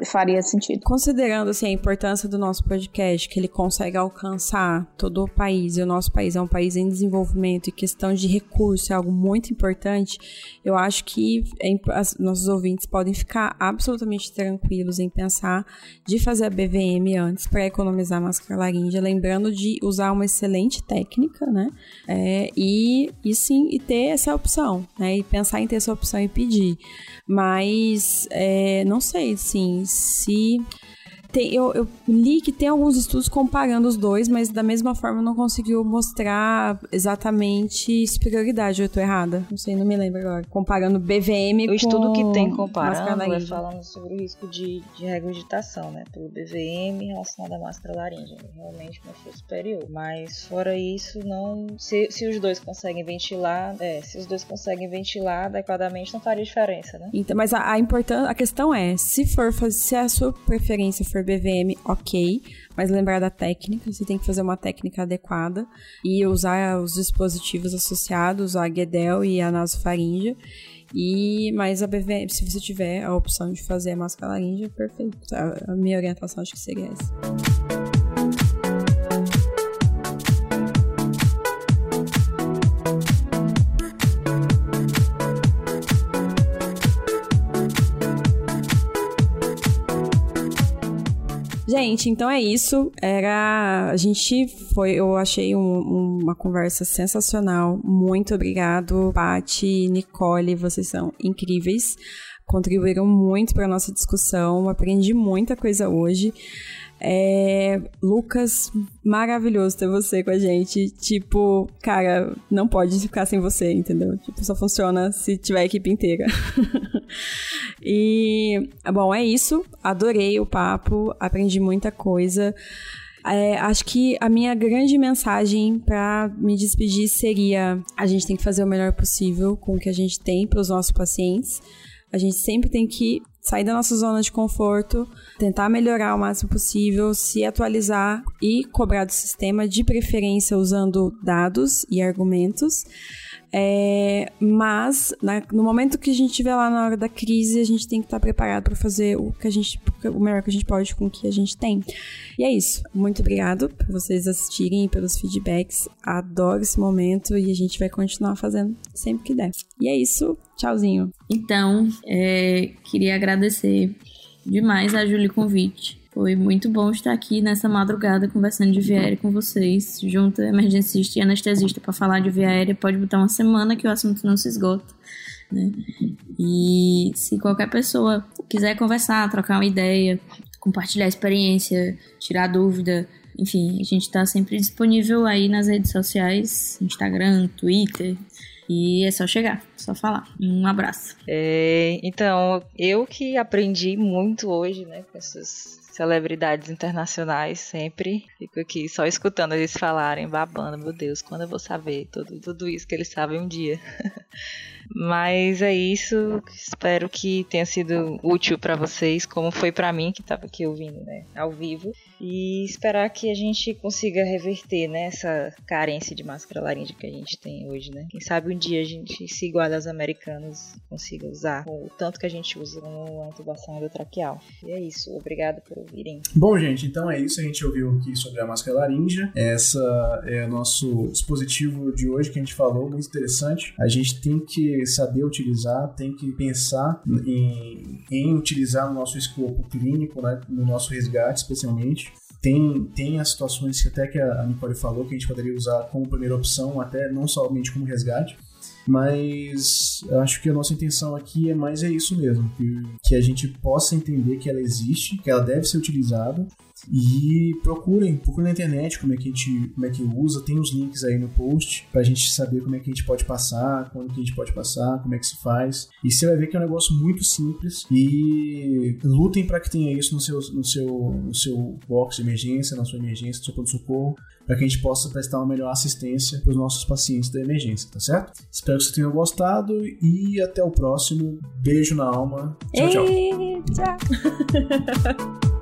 faria sentido. Considerando, assim, a importância do nosso podcast, que ele consegue alcançar todo o país, e o nosso país é um país em desenvolvimento e questão de recurso é algo muito importante, eu acho que é, as, nossos ouvintes podem ficar absolutamente tranquilos em pensar de fazer a BVM antes para economizar máscara laríngea, lembrando de usar uma excelente técnica, né? É, e, e sim, e ter essa opção, né? E pensar em ter essa opção e pedir. Mas é, não sei, sim, se tem, eu, eu, li que tem alguns estudos comparando os dois, mas da mesma forma não conseguiu mostrar exatamente superioridade. Eu tô errada? Não sei, não me lembro agora. Comparando BVM o com... O estudo que tem comparando é falando sobre o risco de, de regurgitação, né? Pelo BVM relacionado à máscara laríngea. Realmente mostrou superior. Mas fora isso, não... Se, se os dois conseguem ventilar, é, se os dois conseguem ventilar adequadamente, não faria diferença, né? Então, mas a, a, a questão é, se for se a sua preferência for BVM, ok, mas lembrar da técnica, você tem que fazer uma técnica adequada e usar os dispositivos associados, a Guedel e a nasofaríngea. E, mas a BVM, se você tiver a opção de fazer a máscara laríngea, perfeito. A minha orientação acho que seria essa. Gente, então é isso. Era. A gente foi. Eu achei um, uma conversa sensacional. Muito obrigado, Paty, Nicole. Vocês são incríveis. Contribuíram muito para nossa discussão. Aprendi muita coisa hoje. É, Lucas, maravilhoso ter você com a gente. Tipo, cara, não pode ficar sem você, entendeu? Tipo, só funciona se tiver a equipe inteira. e, bom, é isso. Adorei o papo, aprendi muita coisa. É, acho que a minha grande mensagem para me despedir seria: a gente tem que fazer o melhor possível com o que a gente tem para os nossos pacientes. A gente sempre tem que sair da nossa zona de conforto, tentar melhorar o máximo possível, se atualizar e cobrar do sistema, de preferência usando dados e argumentos. É, mas na, no momento que a gente estiver lá na hora da crise, a gente tem que estar preparado para fazer o que a gente, o melhor que a gente pode com o que a gente tem. E é isso. Muito obrigado por vocês assistirem e pelos feedbacks. Adoro esse momento e a gente vai continuar fazendo sempre que der. E é isso. Tchauzinho. Então, é, queria agradecer demais a Julie convite. Foi muito bom estar aqui nessa madrugada conversando de via aérea com vocês, junto emergencista e anestesista para falar de via aérea. Pode botar uma semana que o assunto não se esgota. Né? E se qualquer pessoa quiser conversar, trocar uma ideia, compartilhar experiência, tirar dúvida, enfim, a gente está sempre disponível aí nas redes sociais, Instagram, Twitter, e é só chegar, só falar. Um abraço. É, então, eu que aprendi muito hoje, né, com essas celebridades internacionais sempre. Fico aqui só escutando eles falarem, babando, meu Deus, quando eu vou saber tudo, tudo isso que eles sabem um dia. Mas é isso. Espero que tenha sido útil para vocês, como foi para mim que estava aqui ouvindo, né, ao vivo. E esperar que a gente consiga reverter né, essa carência de máscara laríngea que a gente tem hoje, né? Quem sabe um dia a gente se iguale aos americanos e consiga usar o tanto que a gente usa a intubação endotraqueal. E é isso. Obrigada por ouvirem. Bom, gente, então é isso. A gente ouviu aqui sobre a máscara laríngea. Essa é o nosso dispositivo de hoje que a gente falou, muito interessante. A gente tem que saber utilizar, tem que pensar em, em utilizar no nosso escopo clínico, né, no nosso resgate especialmente. Tem, tem as situações que até que a Nicole falou que a gente poderia usar como primeira opção, até não somente como resgate, mas acho que a nossa intenção aqui é mais é isso mesmo, que, que a gente possa entender que ela existe, que ela deve ser utilizada e procurem, procurem na internet como é que a gente como é que usa, tem os links aí no post pra gente saber como é que a gente pode passar, quando que a gente pode passar, como é que se faz. E você vai ver que é um negócio muito simples e lutem para que tenha isso no seu, no seu, no seu box de emergência, na sua emergência, no seu pronto-socorro, para que a gente possa prestar uma melhor assistência para os nossos pacientes da emergência, tá certo? Espero que vocês tenham gostado e até o próximo. Beijo na alma. Tchau. tchau.